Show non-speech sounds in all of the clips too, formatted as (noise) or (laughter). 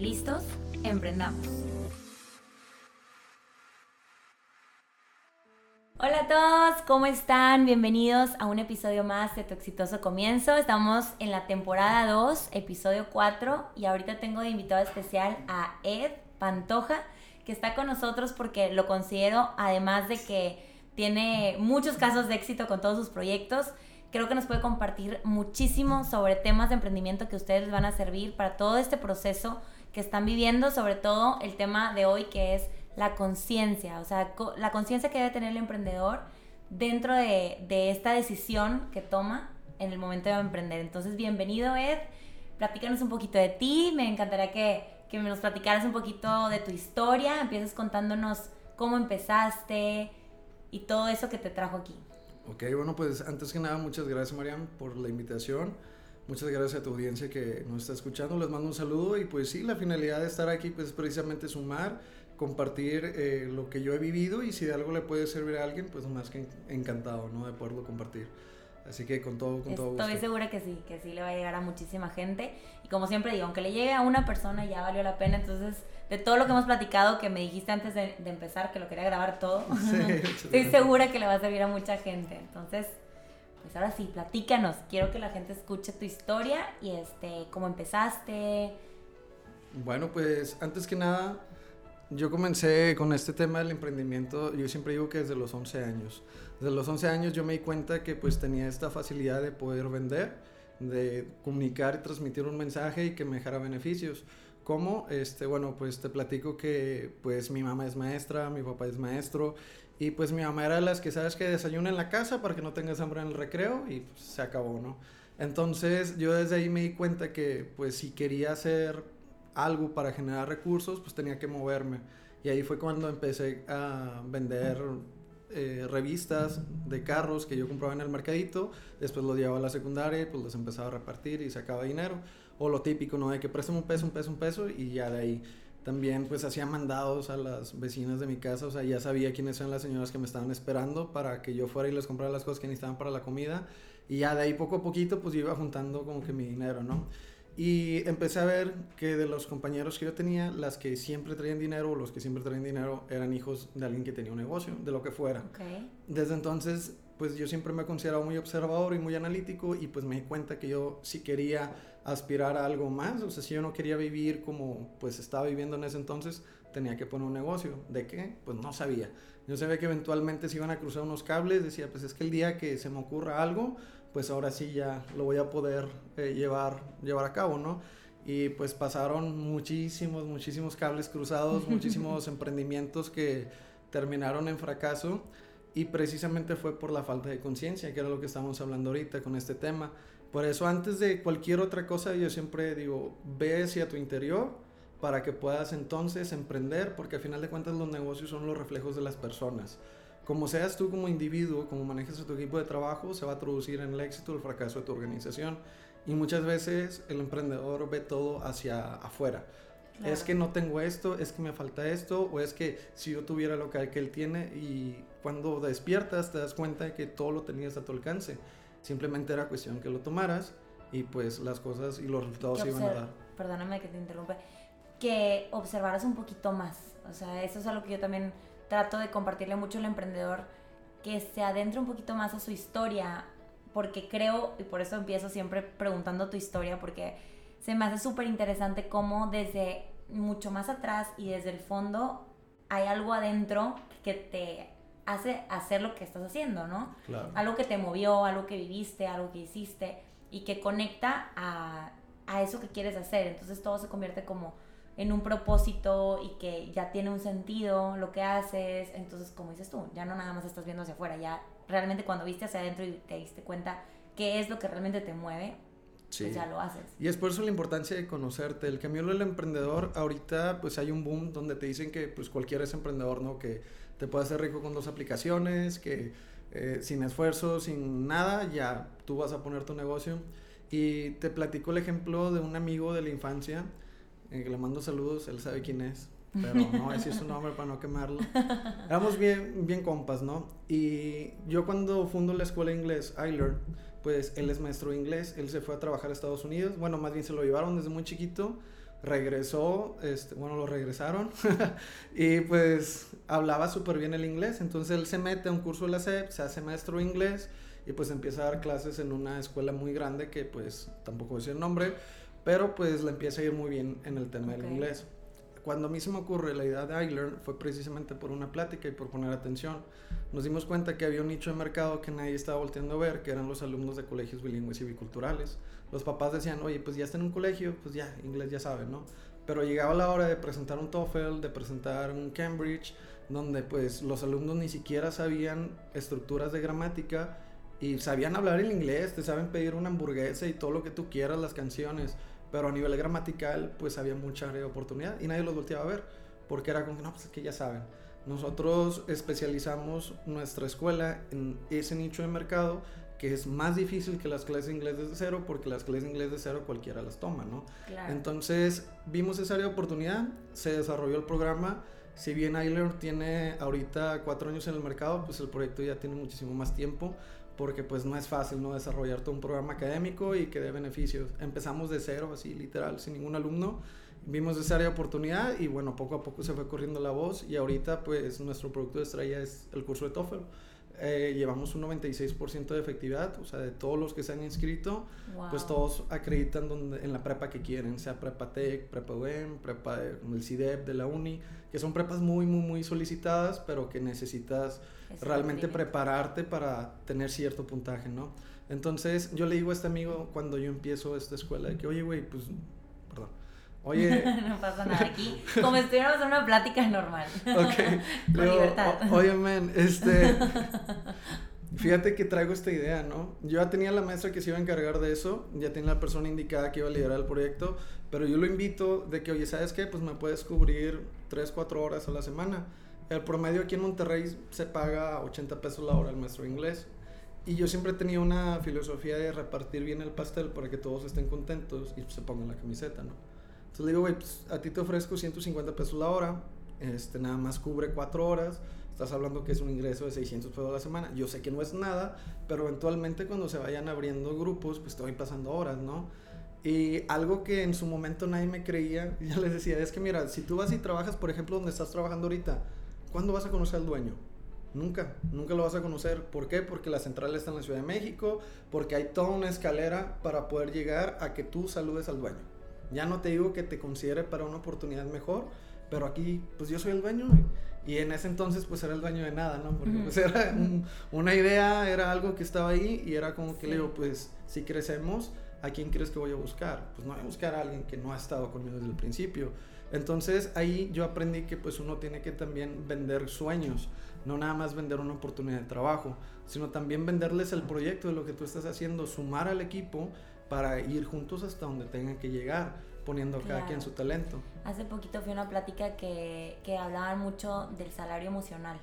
¿Listos? Emprendamos. Hola a todos, ¿cómo están? Bienvenidos a un episodio más de Tu exitoso comienzo. Estamos en la temporada 2, episodio 4, y ahorita tengo de invitado especial a Ed Pantoja, que está con nosotros porque lo considero, además de que tiene muchos casos de éxito con todos sus proyectos, creo que nos puede compartir muchísimo sobre temas de emprendimiento que ustedes van a servir para todo este proceso que están viviendo, sobre todo el tema de hoy que es la conciencia, o sea, la conciencia que debe tener el emprendedor dentro de, de, esta decisión que toma en el momento de emprender. Entonces, bienvenido Ed, platícanos un poquito de ti, me encantaría que, que nos platicaras un poquito de tu historia, empieces contándonos cómo empezaste y todo eso que te trajo aquí. Ok, bueno, pues antes que nada, muchas gracias Mariam por la invitación. Muchas gracias a tu audiencia que nos está escuchando. Les mando un saludo y pues sí, la finalidad de estar aquí pues es precisamente sumar, compartir eh, lo que yo he vivido y si de algo le puede servir a alguien, pues más que encantado, ¿no? De poderlo compartir. Así que con todo, con todo Estoy segura que sí, que sí le va a llegar a muchísima gente. Y como siempre digo, aunque le llegue a una persona ya valió la pena. Entonces, de todo lo que hemos platicado, que me dijiste antes de, empezar que lo quería grabar todo, (laughs) (laughs) estoy segura que le va a servir a mucha gente. Entonces, pues ahora sí, platícanos. Quiero que la gente escuche tu historia y este, cómo empezaste. Bueno, pues antes que nada, yo comencé con este tema del emprendimiento, yo siempre digo que desde los 11 años. Desde los 11 años yo me di cuenta que pues tenía esta facilidad de poder vender, de comunicar y transmitir un mensaje y que me dejara beneficios. ¿Cómo? Este, bueno, pues te platico que pues mi mamá es maestra, mi papá es maestro y pues mi mamá era de las que sabes que desayuna en la casa para que no tengas hambre en el recreo y pues, se acabó, ¿no? Entonces yo desde ahí me di cuenta que pues si quería hacer algo para generar recursos pues tenía que moverme. Y ahí fue cuando empecé a vender eh, revistas de carros que yo compraba en el mercadito, después los llevaba a la secundaria y pues los empezaba a repartir y sacaba dinero. O lo típico, ¿no? De que préstame un peso, un peso, un peso y ya de ahí también pues hacía mandados a las vecinas de mi casa, o sea, ya sabía quiénes eran las señoras que me estaban esperando para que yo fuera y les comprara las cosas que necesitaban para la comida. Y ya de ahí poco a poquito pues yo iba juntando como que mi dinero, ¿no? Y empecé a ver que de los compañeros que yo tenía, las que siempre traían dinero o los que siempre traían dinero eran hijos de alguien que tenía un negocio, de lo que fuera. Desde entonces, pues yo siempre me he considerado muy observador y muy analítico y pues me di cuenta que yo si quería aspirar a algo más, o sea, si yo no quería vivir como pues estaba viviendo en ese entonces, tenía que poner un negocio. ¿De qué? Pues no sabía. Yo sabía que eventualmente se iban a cruzar unos cables, decía, pues es que el día que se me ocurra algo, pues ahora sí ya lo voy a poder eh, llevar, llevar a cabo, ¿no? Y pues pasaron muchísimos, muchísimos cables cruzados, (laughs) muchísimos emprendimientos que terminaron en fracaso y precisamente fue por la falta de conciencia, que era lo que estamos hablando ahorita con este tema. Por eso antes de cualquier otra cosa yo siempre digo, ve hacia tu interior para que puedas entonces emprender, porque al final de cuentas los negocios son los reflejos de las personas. Como seas tú como individuo, como manejas a tu equipo de trabajo, se va a traducir en el éxito o el fracaso de tu organización. Y muchas veces el emprendedor ve todo hacia afuera. Es que no tengo esto, es que me falta esto, o es que si yo tuviera lo que él tiene y cuando despiertas te das cuenta de que todo lo tenías a tu alcance. Simplemente era cuestión que lo tomaras y pues las cosas y los resultados se iban a dar. Perdóname que te interrumpa. Que observaras un poquito más. O sea, eso es algo que yo también trato de compartirle mucho al emprendedor, que se adentre un poquito más a su historia, porque creo, y por eso empiezo siempre preguntando tu historia, porque se me hace súper interesante cómo desde mucho más atrás y desde el fondo hay algo adentro que te hace hacer lo que estás haciendo, ¿no? Claro. Algo que te movió, algo que viviste, algo que hiciste y que conecta a, a eso que quieres hacer. Entonces todo se convierte como en un propósito y que ya tiene un sentido lo que haces. Entonces, como dices tú, ya no nada más estás viendo hacia afuera, ya realmente cuando viste hacia adentro y te diste cuenta qué es lo que realmente te mueve, pues ya lo haces. Y es por eso la importancia de conocerte. El camino del emprendedor, ahorita pues hay un boom donde te dicen que pues cualquiera es emprendedor, ¿no? Que te puede hacer rico con dos aplicaciones, que eh, sin esfuerzo, sin nada, ya tú vas a poner tu negocio. Y te platico el ejemplo de un amigo de la infancia, eh, que le mando saludos, él sabe quién es, pero (laughs) no voy a decir su nombre para no quemarlo. Éramos bien, bien compas, ¿no? Y yo cuando fundo la escuela de inglés, iLearn, pues él es maestro de inglés, él se fue a trabajar a Estados Unidos, bueno, más bien se lo llevaron desde muy chiquito, regresó, este, bueno, lo regresaron, (laughs) y pues hablaba súper bien el inglés, entonces él se mete a un curso de la SEP, se hace maestro de inglés, y pues empieza a dar clases en una escuela muy grande que pues tampoco voy a decir el nombre, pero pues le empieza a ir muy bien en el tema del inglés. Cuando a mí se me ocurre la idea de iLearn fue precisamente por una plática y por poner atención. Nos dimos cuenta que había un nicho de mercado que nadie estaba volteando a ver, que eran los alumnos de colegios bilingües y biculturales. Los papás decían, oye, pues ya está en un colegio, pues ya, inglés ya saben, ¿no? Pero llegaba la hora de presentar un TOEFL, de presentar un Cambridge, donde pues los alumnos ni siquiera sabían estructuras de gramática y sabían hablar el inglés, te saben pedir una hamburguesa y todo lo que tú quieras, las canciones, pero a nivel gramatical pues había mucha oportunidad y nadie los volteaba a ver, porque era como que no, pues es que ya saben. Nosotros especializamos nuestra escuela en ese nicho de mercado que es más difícil que las clases de inglés de cero porque las clases de inglés de cero cualquiera las toma, ¿no? Entonces vimos esa área de oportunidad, se desarrolló el programa. Si bien iLearn tiene ahorita cuatro años en el mercado, pues el proyecto ya tiene muchísimo más tiempo porque pues no es fácil no desarrollar todo un programa académico y que dé beneficios. Empezamos de cero, así literal, sin ningún alumno. Vimos esa área de oportunidad y bueno, poco a poco se fue corriendo la voz y ahorita pues nuestro producto de estrella es el curso de TOEFL. Eh, llevamos un 96% de efectividad, o sea, de todos los que se han inscrito, pues todos acreditan donde, en la prepa que quieren, sea prepa tech, prepa UEM, prepa del CIDEP, de la uni, que son prepas muy, muy, muy solicitadas, pero que necesitas realmente prepararte para tener cierto puntaje, ¿no? Entonces, yo le digo a este amigo cuando yo empiezo esta escuela, de que, oye, güey, pues, Oye. (laughs) no pasa nada aquí. (laughs) Como si estuviéramos en una plática normal. Ok. (laughs) Con libertad. oye, man, este. Fíjate que traigo esta idea, ¿no? Yo ya tenía la maestra que se iba a encargar de eso, ya tenía la persona indicada que iba a liderar el proyecto, pero yo lo invito de que, oye, ¿sabes qué? Pues me puedes cubrir 3, 4 horas a la semana. El promedio aquí en Monterrey se paga 80 pesos la hora al maestro de inglés. Y yo siempre tenía una filosofía de repartir bien el pastel para que todos estén contentos y se pongan la camiseta, ¿no? Entonces le digo, güey, pues a ti te ofrezco 150 pesos la hora, este, nada más cubre 4 horas, estás hablando que es un ingreso de 600 pesos a la semana. Yo sé que no es nada, pero eventualmente cuando se vayan abriendo grupos, pues te voy pasando horas, ¿no? Y algo que en su momento nadie me creía, (laughs) ya les decía, es que mira, si tú vas y trabajas, por ejemplo, donde estás trabajando ahorita, ¿cuándo vas a conocer al dueño? Nunca, nunca lo vas a conocer. ¿Por qué? Porque la central está en la Ciudad de México, porque hay toda una escalera para poder llegar a que tú saludes al dueño. Ya no te digo que te considere para una oportunidad mejor, pero aquí pues yo soy el dueño y, en ese entonces pues era el dueño de nada, ¿no? Porque pues era una idea, era algo que estaba ahí y era como que le digo, pues si crecemos, ¿a quién crees que voy a buscar? Pues no voy a buscar a alguien que no ha estado conmigo desde el principio. Entonces ahí yo aprendí que pues uno tiene que también vender sueños, no nada más vender una oportunidad de trabajo, sino también venderles el proyecto de lo que tú estás haciendo, sumar al equipo para ir juntos hasta donde tengan que llegar, poniendo cada quien su talento. Hace poquito fui a una plática que, que hablaban mucho del salario emocional.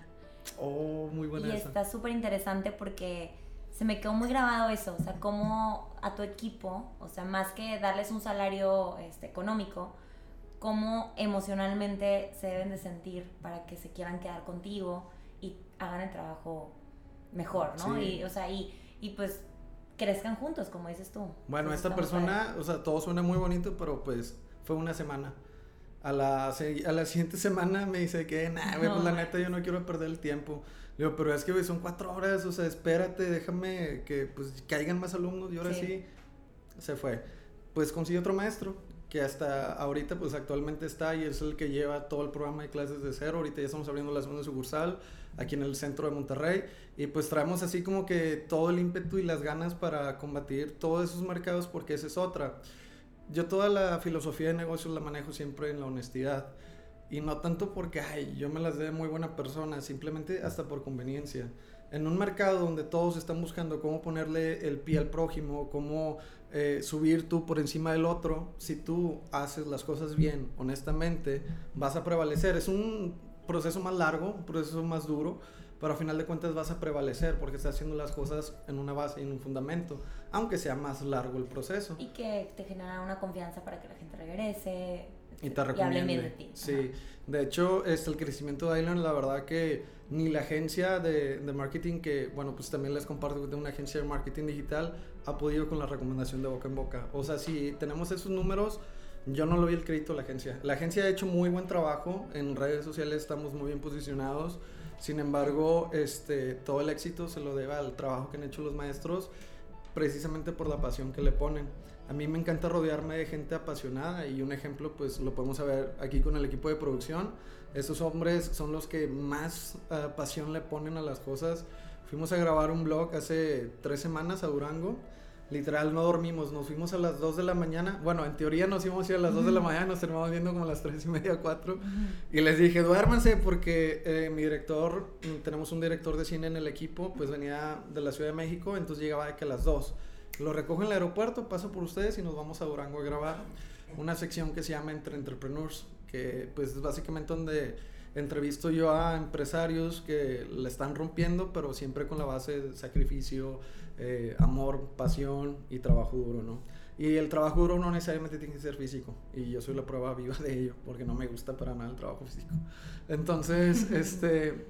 Oh, muy buena. Y está súper interesante porque se me quedó muy grabado eso, o sea, cómo a tu equipo, o sea, más que darles un salario este, económico, cómo emocionalmente se deben de sentir para que se quieran quedar contigo y hagan el trabajo mejor, ¿no? Y, o sea, y, y pues crezcan juntos, como dices tú. Bueno, esta persona, o sea, todo suena muy bonito, pero pues fue una semana. A la, a la siguiente (laughs) semana me dice que, nah, güey, pues la neta yo no quiero perder el tiempo. Le digo, pero es que, güey, son cuatro horas, o sea, espérate, déjame que, pues, caigan más alumnos y ahora sí. se fue. Pues consiguió otro maestro que hasta ahorita pues actualmente está y es el que lleva todo el programa de clases de cero. Ahorita ya estamos abriendo la segunda sucursal aquí en el centro de Monterrey y pues traemos así como que todo el ímpetu y las ganas para combatir todos esos mercados porque esa es otra. Yo toda la filosofía de negocios la manejo siempre en la honestidad y no tanto porque ay, yo me las dé muy buena persona, simplemente hasta por conveniencia. En un mercado donde todos están buscando cómo ponerle el pie al prójimo, cómo eh, subir tú por encima del otro, si tú haces las cosas bien, honestamente, vas a prevalecer. Es un proceso más largo, un proceso más duro, pero a final de cuentas vas a prevalecer porque estás haciendo las cosas en una base en un fundamento, aunque sea más largo el proceso. Y que te genera una confianza para que la gente regrese. Y te recomiende. bien de ti. Sí, de hecho, este, el crecimiento de Island, la verdad que ni la agencia de, de, marketing, que bueno, pues también les comparto de una agencia de marketing digital, ha podido con la recomendación de boca en boca. O sea, si tenemos esos números, yo no lo vi el crédito a la agencia. La agencia ha hecho muy buen trabajo, en redes sociales estamos muy bien posicionados sin embargo, este, todo el éxito se lo debe al trabajo que han hecho los maestros, precisamente por la pasión que le ponen. A mí me encanta rodearme de gente apasionada y un ejemplo pues lo podemos ver aquí con el equipo de producción. Esos hombres son los que más uh, pasión le ponen a las cosas. Fuimos a grabar un blog hace tres semanas a Durango literal no dormimos, nos fuimos a las 2 de la mañana, bueno, en teoría nos íbamos a ir a las 2 de la mañana, nos terminamos viendo como a las 3 y media, 4, y les dije, duérmanse porque eh, mi director, mm, tenemos un director de cine en el equipo, pues venía de la Ciudad de México, entonces llegaba de que a las 2. Lo recojo en el aeropuerto, paso por ustedes y nos vamos a Durango a grabar una sección que se llama Entre Entrepreneurs, que pues es básicamente donde entrevisto yo a empresarios que le están rompiendo, pero siempre con la base de sacrificio, eh, amor, pasión y trabajo duro, ¿no? Y el trabajo duro no necesariamente tiene que ser físico. Y yo soy la prueba viva de ello, porque no me gusta para nada el trabajo físico. Entonces, (laughs) este,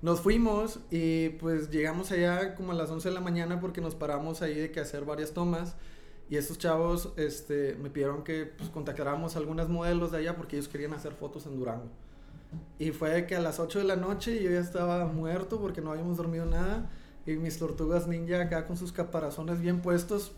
nos fuimos y pues llegamos allá como a las 11 de la mañana porque nos paramos ahí de que hacer varias tomas. Y estos chavos este, me pidieron que pues, contactáramos a algunas modelos de allá porque ellos querían hacer fotos en Durango. Y fue que a las 8 de la noche yo ya estaba muerto porque no habíamos dormido nada y mis tortugas ninja acá con sus caparazones bien puestos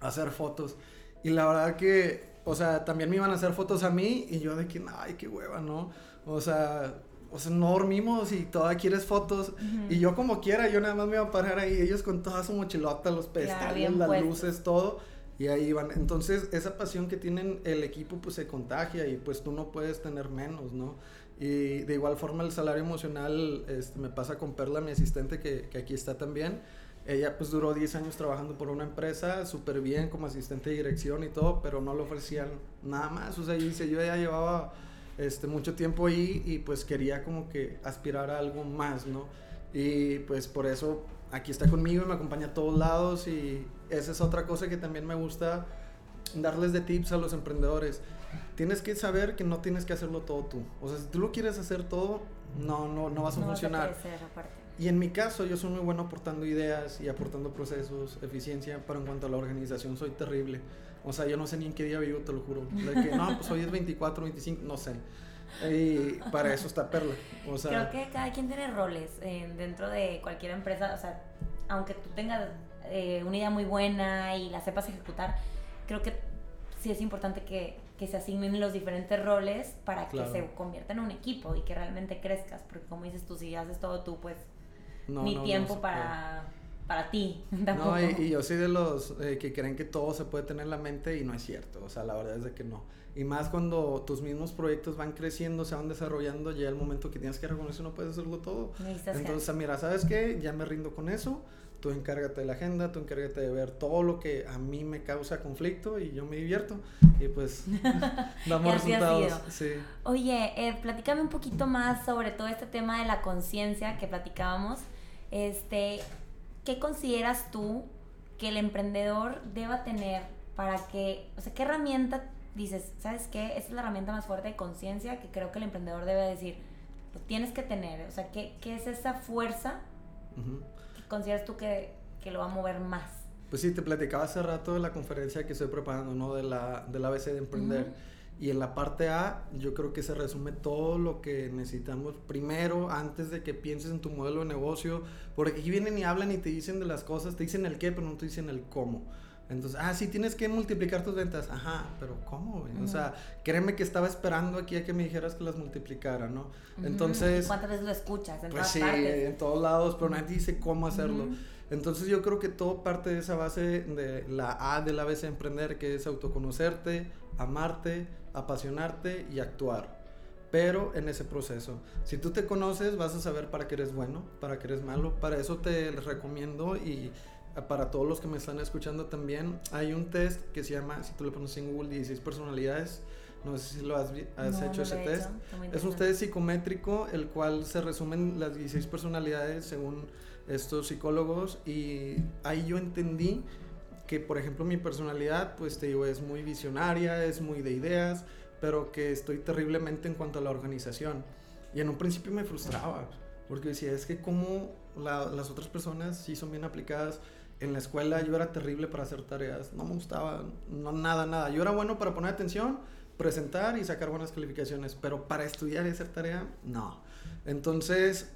a hacer fotos. Y la verdad que, o sea, también me iban a hacer fotos a mí y yo de que, ay, qué hueva, ¿no? O sea, o sea, no dormimos y todavía quieres fotos. Y yo como quiera, yo nada más me iba a parar ahí, ellos con toda su mochilota, los pedestales, las luces, todo. Y ahí van. Entonces, esa pasión que tienen el equipo, pues se contagia y pues tú no puedes tener menos, ¿no? Y de igual forma el salario emocional este, me pasa con Perla, mi asistente, que, que, aquí está también. Ella pues duró 10 años trabajando por una empresa, súper bien como asistente de dirección y todo, pero no le ofrecían nada más. O sea, dice, yo ya llevaba este, mucho tiempo ahí y pues quería como que aspirar a algo más, ¿no? Y pues por eso aquí está conmigo y me acompaña a todos lados y esa es otra cosa que también me gusta darles de tips a los emprendedores tienes que saber que no tienes que hacerlo todo tú. O sea, si tú lo quieres hacer todo, no, no, no vas a funcionar. Y en mi caso, yo soy muy bueno aportando ideas y aportando procesos, eficiencia, pero en cuanto a la organización, soy terrible. O sea, yo no sé ni en qué día vivo, te lo juro. De que, no, pues hoy es 24, 25, no sé. Y para eso está Perla. O sea, Creo que cada quien tiene roles eh, dentro de cualquier empresa. O sea, aunque tú tengas eh, una idea muy buena y la sepas ejecutar, creo que sí es importante que que se asignen los diferentes roles para que se convierta en un equipo y que realmente crezcas, porque como dices tú, si haces todo tú, pues ni tiempo para, para ti. (laughs) No, y, yo soy de los eh, que creen que todo se puede tener en la mente y no es cierto, o sea, la verdad es de que no. Y más cuando tus mismos proyectos van creciendo, se van desarrollando, llega el momento que tienes que reconocer, no puedes hacerlo todo. Entonces, mira, ¿sabes qué? Ya me rindo con eso tú encárgate de la agenda, tú encárgate de ver todo lo que a mí me causa conflicto y yo me divierto y pues (laughs) (laughs) damos resultados. Sí. Oye, eh, platícame un poquito más sobre todo este tema de la conciencia que platicábamos. Este, ¿Qué consideras tú que el emprendedor deba tener para que, o sea, qué herramienta dices, ¿sabes qué? Esa es la herramienta más fuerte de conciencia que creo que el emprendedor debe decir, lo tienes que tener, o sea, ¿qué, qué es esa fuerza? consideras tú que, que, lo va a mover más? Pues sí, te platicaba hace rato de la conferencia que estoy preparando, ¿no? De la, de la ABC de Emprender. Y en la parte A, yo creo que se resume todo lo que necesitamos primero, antes de que pienses en tu modelo de negocio, porque aquí vienen y hablan y te dicen de las cosas, te dicen el qué, pero no te dicen el cómo. Entonces, ah, sí, tienes que multiplicar tus ventas. Ajá, pero ¿cómo? O sea, créeme que estaba esperando aquí a que me dijeras que las multiplicara, ¿no? Entonces... ¿Cuántas veces lo escuchas? En pues sí, en todos lados, pero nadie dice cómo hacerlo. Entonces yo creo que todo parte de esa base de la A de la vez emprender, que es autoconocerte, amarte, apasionarte y actuar. pero en ese proceso. Si tú te conoces, vas a saber para qué eres bueno, para qué eres malo. Para eso te recomiendo y para todos los que me están escuchando también, hay un test que se llama, si tú le pones en Google, 16 personalidades. No sé si lo has, hecho ese test. Es un test psicométrico, el cual se resumen las 16 personalidades según estos psicólogos. Y ahí yo entendí que, por ejemplo, mi personalidad, pues te digo, es muy visionaria, es muy de ideas, pero que estoy terriblemente en cuanto a la organización. Y en un principio me frustraba, porque decía, es que como las otras personas sí son bien aplicadas. En la escuela yo era terrible para hacer tareas, no me gustaba, no nada, nada. Yo era bueno para poner atención, presentar y sacar buenas calificaciones, pero para estudiar y hacer tarea, no. Entonces,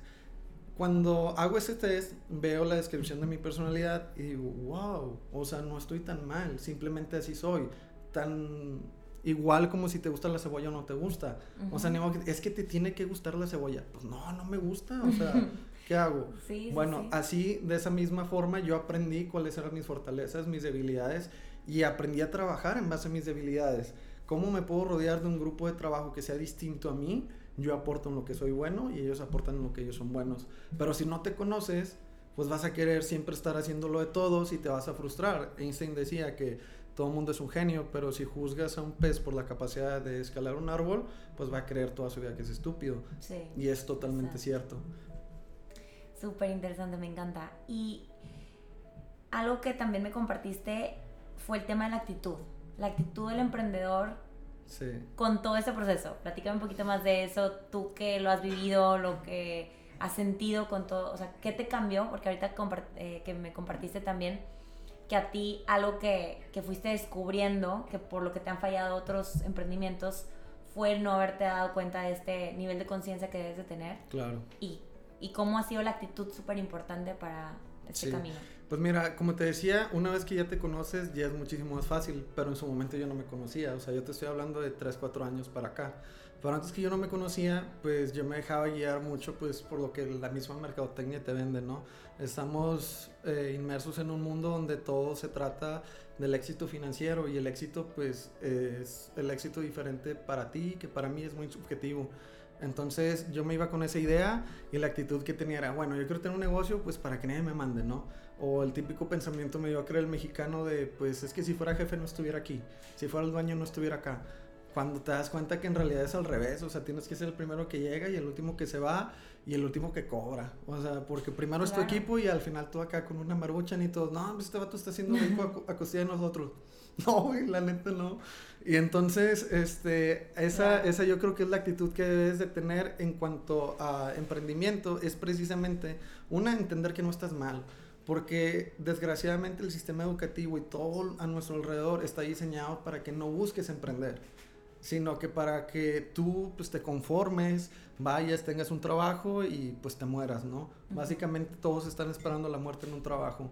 cuando hago ese test, veo la descripción de mi personalidad y digo, wow, o sea, no estoy tan mal, simplemente así soy, tan igual como si te gusta la cebolla o no te gusta. O sea, es que te tiene que gustar la cebolla. Pues no, no me gusta, o sea, (laughs) ¿qué hago? bueno, así, de esa misma forma, yo aprendí cuáles eran mis fortalezas, mis debilidades y aprendí a trabajar en base a mis debilidades. ¿Cómo me puedo rodear de un grupo de trabajo que sea distinto a mí? Yo aporto en lo que soy bueno y ellos aportan en lo que ellos son buenos. Pero si no te conoces, pues vas a querer siempre estar haciéndolo de todos y te vas a frustrar. Einstein decía que todo el mundo es un genio, pero si juzgas a un pez por la capacidad de escalar un árbol, pues va a creer toda su vida que es estúpido. Sí. Y es totalmente cierto. Súper interesante, me encanta. Y algo que también me compartiste fue el tema de la actitud. La actitud del emprendedor sí. con todo ese proceso. Platícame un poquito más de eso, tú que lo has vivido, lo que has sentido con todo, o sea, ¿qué te cambió? Porque ahorita eh, que me compartiste también que a ti algo que, que, fuiste descubriendo, que por lo que te han fallado otros emprendimientos, fue no haberte dado cuenta de este nivel de conciencia que debes de tener. Claro. Y, y cómo ha sido la actitud súper importante para este camino. Pues mira, como te decía, una vez que ya te conoces ya es muchísimo más fácil, pero en su momento yo no me conocía, o sea, yo te estoy hablando de 3, 4 años para acá. Pero antes que yo no me conocía, pues yo me dejaba guiar mucho pues por lo que la misma mercadotecnia te vende, ¿no? Estamos eh, inmersos en un mundo donde todo se trata del éxito financiero y el éxito pues es el éxito diferente para ti que para mí es muy subjetivo. Entonces yo me iba con esa idea y la actitud que tenía era, bueno, yo quiero tener un negocio pues para que nadie me mande, ¿no? O el típico pensamiento me iba a creer el mexicano de, pues es que si fuera jefe no estuviera aquí, si fuera el dueño no estuviera acá cuando te das cuenta que en realidad es al revés, o sea, tienes que ser el primero que llega y el último que se va y el último que cobra, o sea, porque primero es tu equipo y al final tú acá con una maruchan y todo, no, este vato está haciendo rico (laughs) a, a costilla de nosotros. (laughs) No, güey, la neta no. Y entonces, este, esa, esa yo creo que es la actitud que debes de tener en cuanto a emprendimiento, es precisamente, una, entender que no estás mal, porque desgraciadamente el sistema educativo y todo a nuestro alrededor está diseñado para que no busques emprender sino que para que tú pues te conformes, vayas, tengas un trabajo y pues te mueras, ¿no? Básicamente todos están esperando la muerte en un trabajo.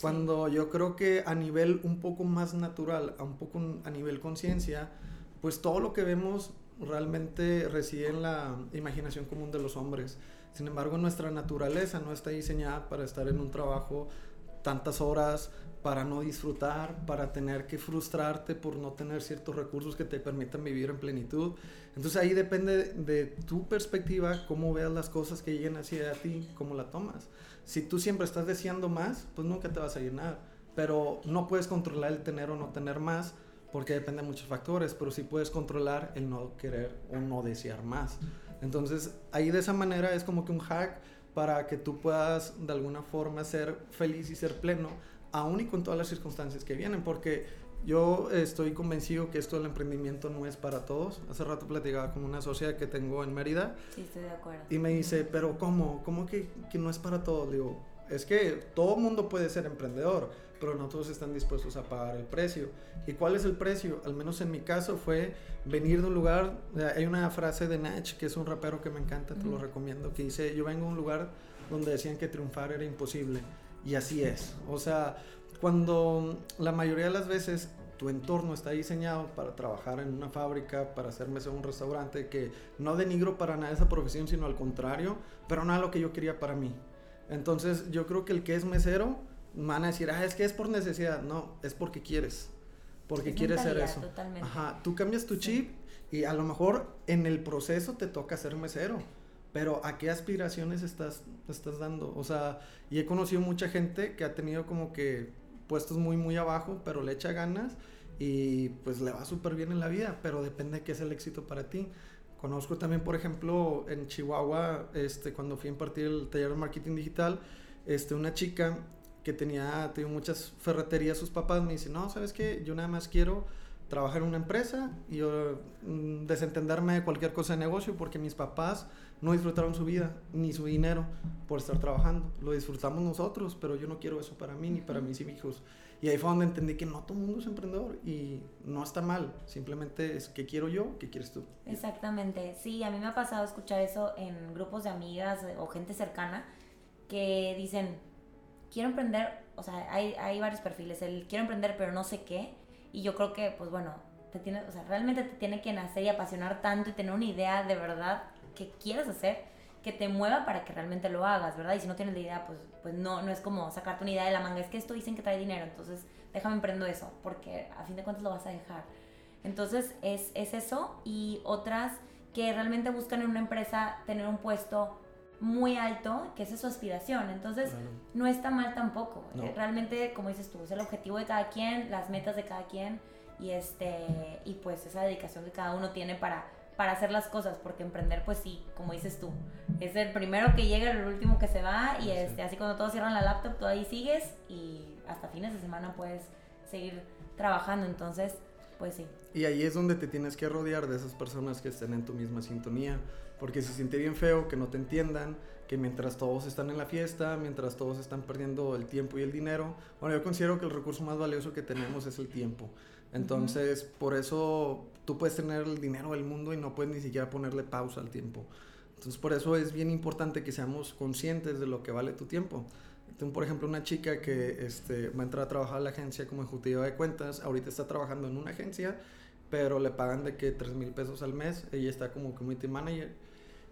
Cuando yo creo que a nivel un poco más natural, a un poco a nivel conciencia, pues todo lo que vemos realmente reside en la imaginación común de los hombres. Sin embargo, nuestra naturaleza no está diseñada para estar en un trabajo tantas horas, para no disfrutar, para tener que frustrarte por no tener ciertos recursos que te permitan vivir en plenitud. Entonces ahí depende de tu perspectiva, cómo veas las cosas que lleguen hacia ti, cómo la tomas. Si tú siempre estás deseando más, pues nunca te vas a llenar. Pero no puedes controlar el tener o no tener más porque depende de muchos factores, pero sí puedes controlar el no querer o no desear más. Entonces ahí de esa manera es como que un hack para que tú puedas de alguna forma ser feliz y ser pleno aún y con todas las circunstancias que vienen, porque yo estoy convencido que esto del emprendimiento no es para todos. Hace rato platicaba con una socia que tengo en Mérida. Sí, estoy de acuerdo. Y me dice, pero ¿cómo? ¿Cómo que, que no es para todos? Digo, es que todo mundo puede ser emprendedor, pero no todos están dispuestos a pagar el precio. ¿Y cuál es el precio? Al menos en mi caso fue venir de un lugar, hay una frase de Nach, que es un rapero que me encanta, te lo recomiendo, que dice, yo vengo a un lugar donde decían que triunfar era imposible y así es. O sea, cuando la mayoría de las veces tu entorno está diseñado para trabajar en una fábrica, para hacer en un restaurante, que no denigro para nada esa profesión, sino al contrario, pero no es lo que yo quería para mí. Entonces yo creo que el que es mesero van a decir, ah, es que es por necesidad. No, es porque quieres. Porque quieres ser eso. Ajá, tú cambias tu chip Y a lo mejor en el proceso te toca ser mesero, pero ¿a qué aspiraciones estás, estás dando? O sea, y he conocido mucha gente que ha tenido como que puestos muy, muy abajo, pero le echa ganas y pues le va súper bien en la vida, pero depende de qué es el éxito para ti. Conozco también, por ejemplo, en Chihuahua, este, cuando fui a impartir el taller de marketing digital, este, una chica que tenía, tenía muchas ferreterías, sus papás me dicen, no, ¿sabes qué? Yo nada más quiero trabajar en una empresa y yo, mm, desentenderme de cualquier cosa de negocio porque mis papás no disfrutaron su vida ni su dinero por estar trabajando. Lo disfrutamos nosotros, pero yo no quiero eso para mí ni para mis hijos. Y ahí fue donde entendí que no todo el mundo es emprendedor y no está mal, simplemente es qué quiero yo, qué quieres tú. Exactamente, sí, a mí me ha pasado escuchar eso en grupos de amigas o gente cercana que dicen, quiero emprender, o sea, hay, hay varios perfiles, el quiero emprender pero no sé qué, y yo creo que, pues bueno, te tiene, o sea, realmente te tiene que nacer y apasionar tanto y tener una idea de verdad que quieres hacer, que te mueva para que realmente lo hagas, ¿verdad? Y si no tienes la idea, pues, pues no, no es como sacarte una idea de la manga, es que esto dicen que trae dinero, entonces déjame emprendo eso, porque a fin de cuentas lo vas a dejar. Entonces es, es eso y otras que realmente buscan en una empresa tener un puesto muy alto, que esa es su aspiración. Entonces, no está mal tampoco. Realmente, como dices tú, es el objetivo de cada quien, las metas de cada quien y este y pues esa dedicación que cada uno tiene para para hacer las cosas, porque emprender pues sí, como dices tú, es el primero que llega, el último que se va y este así cuando todos cierran la laptop, tú ahí sigues y hasta fines de semana puedes seguir trabajando, entonces pues sí. Y ahí es donde te tienes que rodear de esas personas que estén en tu misma sintonía, porque se siente bien feo que no te entiendan, que mientras todos están en la fiesta, mientras todos están perdiendo el tiempo y el dinero, bueno, yo considero que el recurso más valioso que tenemos es el tiempo. Entonces, por eso tú puedes tener el dinero del mundo y no puedes ni siquiera ponerle pausa al tiempo. Entonces, por eso es bien importante que seamos conscientes de lo que vale tu tiempo. Tengo, por ejemplo, una chica que este, va a entrar a trabajar a la agencia como ejecutiva de cuentas, ahorita está trabajando en una agencia, pero le pagan de que 3 mil pesos al mes, ella está como community manager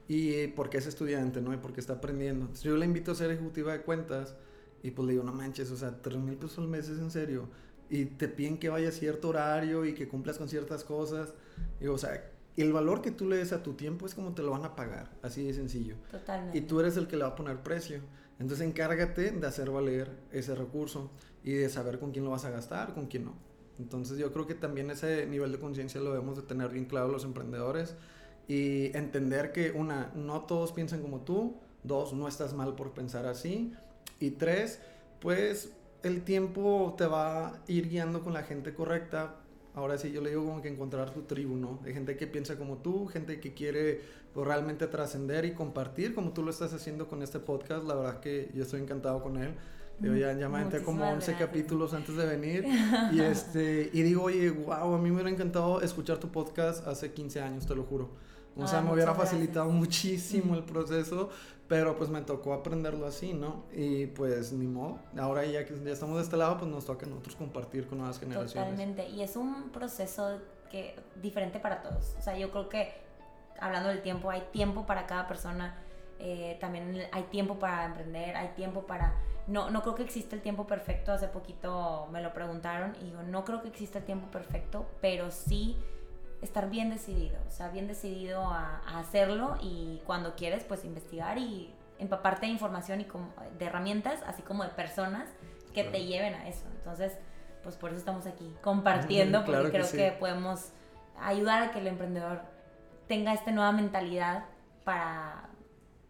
y porque es estudiante, ¿no? Y porque está aprendiendo. Entonces yo le invito a ser ejecutiva de cuentas y pues le digo, no manches, o sea, 3 mil pesos al mes es en serio. Y te piden que vaya a cierto horario y que cumplas con ciertas cosas. Y, o sea, el valor que tú le des a tu tiempo es como te lo van a pagar, así de sencillo. Totalmente. Y tú eres el que le va a poner precio. Entonces encárgate de hacer valer ese recurso y de saber con quién lo vas a gastar, con quién no. Entonces yo creo que también ese nivel de conciencia lo debemos de tener bien claro los emprendedores y entender que una, no todos piensan como tú, dos, no estás mal por pensar así y tres, pues el tiempo te va a ir guiando con la gente correcta. Ahora sí, yo le digo como que encontrar tu tribu, ¿no? De gente que piensa como tú, gente que quiere pues, realmente trascender y compartir como tú lo estás haciendo con este podcast. La verdad que yo estoy encantado con él. Ya, ya me aventé como 11 capítulos antes de venir. (laughs) Y, este, y digo, oye, wow, a mí me hubiera encantado escuchar tu podcast hace 15 años, te lo juro. O sea, me hubiera facilitado muchísimo el proceso, pero pues me tocó aprenderlo así, ¿no? Y pues ni modo. Ahora ya que ya estamos de este lado, pues nos toca a nosotros compartir con nuevas generaciones. Totalmente. Y es un proceso que diferente para todos. O sea, yo creo que hablando del tiempo, hay tiempo para cada persona. Eh, también hay tiempo para emprender, hay tiempo para... No, no creo que exista el tiempo perfecto. Hace poquito me lo preguntaron y digo, no creo que exista el tiempo perfecto, pero sí estar bien decidido, o sea, bien decidido a, hacerlo y cuando quieres, pues investigar y empaparte de información y de herramientas, así como de personas que te lleven a eso. Entonces, pues por eso estamos aquí compartiendo, porque creo que podemos ayudar a que el emprendedor tenga esta nueva mentalidad para,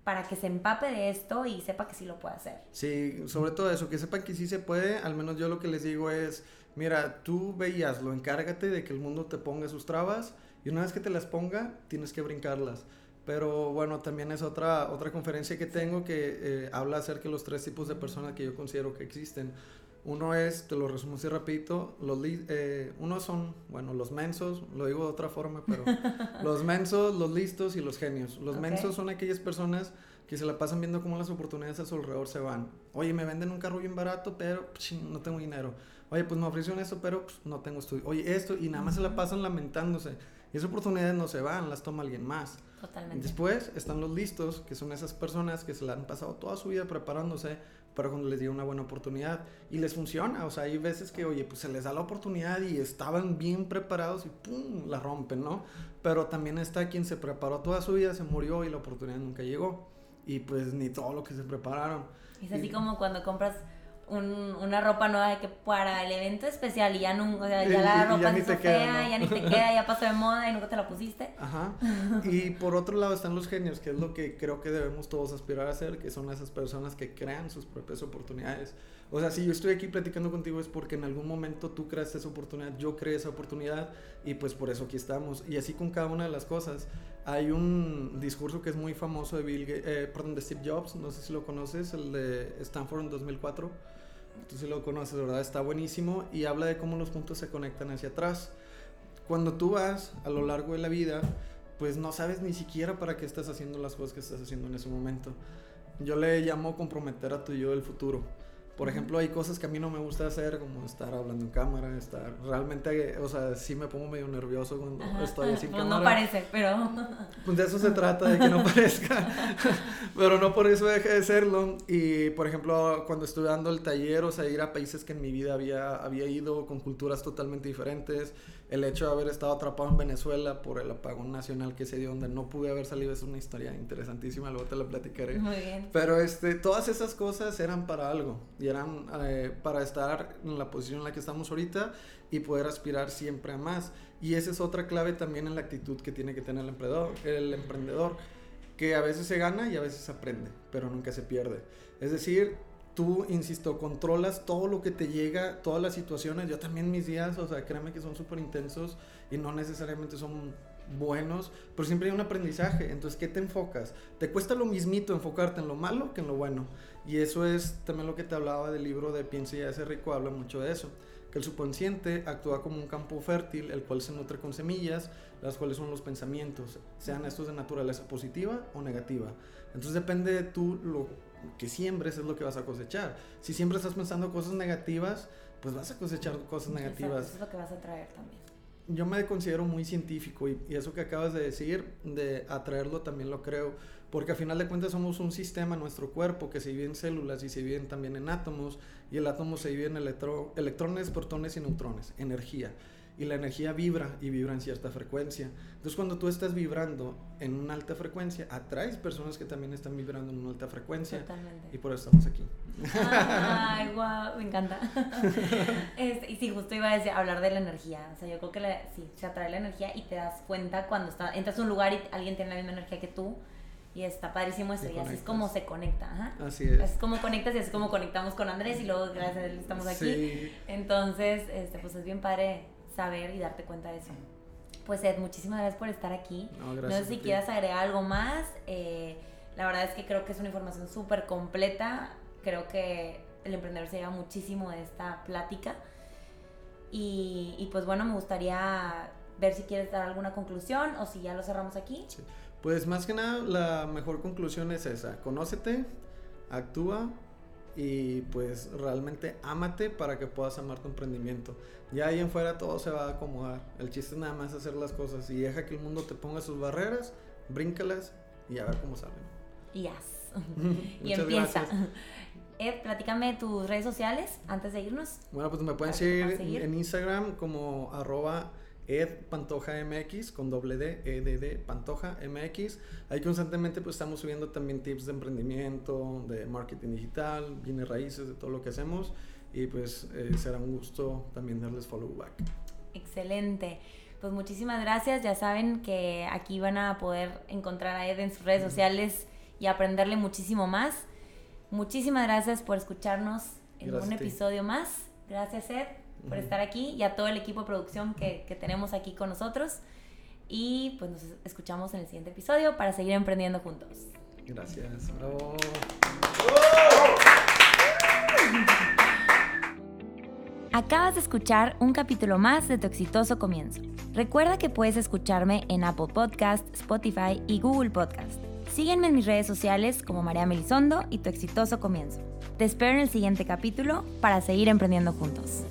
para que se empape de esto y sepa que sí lo puede hacer. Sí, sobre todo eso, que sepan que sí se puede, al menos yo lo que les digo es mira, tú veíaslo, encárgate de que el mundo te ponga sus trabas y una vez que te las ponga, tienes que brincarlas. Pero bueno, también es otra, otra conferencia que tengo que eh, habla acerca de los tres tipos de personas que yo considero que existen. Uno es, te lo resumo así rapidito, los eh, uno son, bueno, los mensos, lo digo de otra forma, pero (laughs) los mensos, los listos y los genios. Los mensos son aquellas personas que se la pasan viendo cómo las oportunidades a su alrededor se van. Oye, me venden un carro bien barato, pero no tengo dinero. Oye, pues me ofrecieron eso, pero pues, no tengo estudio. Oye, esto, y nada más se la pasan lamentándose. Y esas oportunidades no se van, las toma alguien más. Totalmente. Después están los listos, que son esas personas que se la han pasado toda su vida preparándose para cuando les llega una buena oportunidad y les funciona. O sea, hay veces que, oye, pues se les da la oportunidad y estaban bien preparados y ¡pum! la rompen, ¿no? Pero también está quien se preparó toda su vida, se murió y la oportunidad nunca llegó. Y pues ni todo lo que se prepararon. Es así como cuando compras una ropa nueva de que para el evento especial y ya, no, ya la ropa se fea, ya ni te (laughs) queda, ya pasó de moda y nunca te la pusiste. Ajá. (laughs) Y por otro lado están los genios, que es lo que creo que debemos todos aspirar a hacer, que son esas personas que crean sus propias oportunidades. O sea, si yo estoy aquí platicando contigo es porque en algún momento tú creaste esa oportunidad, yo creé esa oportunidad y pues por eso aquí estamos. Y así con cada una de las cosas. Hay un discurso que es muy famoso de Bill, eh, perdón, de Steve Jobs, no sé si lo conoces, el de Stanford en 2004 tú sí lo conoces, ¿verdad? Está buenísimo y habla de cómo los puntos se conectan hacia atrás. Cuando tú vas a lo largo de la vida, pues no sabes ni siquiera para qué estás haciendo las cosas que estás haciendo en ese momento. Yo le llamo comprometer a tu yo del futuro. Por ejemplo, hay cosas que a mí no me gusta hacer, como estar hablando en cámara, estar realmente, o sea, sí me pongo medio nervioso cuando estoy sin pues cámara. No parece, pero... (laughs) Pues de eso se trata, de que no parezca, (laughs) pero no por eso deje de serlo. Y, por ejemplo, cuando estuve dando el taller, o sea, ir a países que en mi vida había, había ido con culturas totalmente diferentes, el hecho de haber estado atrapado en Venezuela por el apagón nacional que se dio donde no pude haber salido es una historia interesantísima, luego te la platicaré. Muy bien. Pero este, todas esas cosas eran para algo y eran eh, para estar en la posición en la que estamos ahorita y poder aspirar siempre a más. Y esa es otra clave también en la actitud que tiene que tener el emprendedor, el emprendedor que a veces se gana y a veces aprende, pero nunca se pierde. Es decir, tú, insisto, controlas todo lo que te llega, todas las situaciones. Yo también mis días, o sea, créeme que son súper intensos y no necesariamente son buenos, pero siempre hay un aprendizaje. Entonces, ¿qué te enfocas? Te cuesta lo mismito enfocarte en lo malo que en lo bueno. Y eso es también lo que te hablaba del libro de Piensa y hace rico, habla mucho de eso. Que el subconsciente actúa como un campo fértil, el cual se nutre con semillas, las cuales son los pensamientos, sean estos de naturaleza positiva o negativa. Entonces depende de tú lo que siembres es lo que vas a cosechar. Si siempre estás pensando cosas negativas, pues vas a cosechar cosas negativas. eso es lo que vas a traer también. Yo me considero muy científico y, eso que acabas de decir, de atraerlo, también lo creo. Porque a final de cuentas somos un sistema, nuestro cuerpo, que se divide en células y se divide también en átomos. Y el átomo se divide en electrones, protones y neutrones, energía y la energía vibra y vibra en cierta frecuencia. Entonces cuando tú estás vibrando en una alta frecuencia, atraes personas que también están vibrando en una alta frecuencia. Totalmente. Y por eso estamos aquí. Ay, (laughs) guau, me encanta. (laughs) Este, y sí, justo iba a decir, hablar de la energía. O sea, yo creo que sí, se atrae la energía y te das cuenta cuando está, entras a un lugar y alguien tiene la misma energía que tú. Y está padrísimo eso, y así es como se conecta. Así es. Así es como conectas y así es como conectamos con Andrés y luego gracias a él estamos aquí. Sí. Entonces, este, pues es bien padre saber y darte cuenta de eso. Pues Ed, muchísimas gracias por estar aquí. No, sé si quieras agregar algo más. Eh, la verdad es que creo que es una información súper completa. Creo que el emprendedor se lleva muchísimo de esta plática. Y, pues bueno, me gustaría ver si quieres dar alguna conclusión o si ya lo cerramos aquí. Pues más que nada, la mejor conclusión es esa. Conócete, actúa y pues realmente ámate para que puedas amar tu emprendimiento. Ya ahí en fuera todo se va a acomodar. El chiste es nada más hacer las cosas y deja que el mundo te ponga sus barreras, bríncalas y a ver cómo salen. Yes. y (laughs) empieza. Ed, platícame tus redes sociales antes de irnos. Bueno, pues me pueden seguir en Instagram como arroba Ed Pantoja MX con doble D, EDD Pantoja MX. Ahí constantemente pues estamos subiendo también tips de emprendimiento, de marketing digital, bienes raíces, de todo lo que hacemos. Y pues eh, será un gusto también darles follow back. Excelente. Pues muchísimas gracias. Ya saben que aquí van a poder encontrar a Ed en sus redes sociales y aprenderle muchísimo más. Muchísimas gracias por escucharnos en un episodio más. Gracias Ed por estar aquí y a todo el equipo de producción que, que, tenemos aquí con nosotros. Y pues nos escuchamos en el siguiente episodio para seguir emprendiendo juntos. Gracias. Bravo. Acabas de escuchar un capítulo más de Tu exitoso comienzo. Recuerda que puedes escucharme en Apple Podcast, Spotify y Google Podcast. Sígueme en mis redes sociales como María Melisondo y Tu exitoso comienzo. Te espero en el siguiente capítulo para seguir emprendiendo juntos.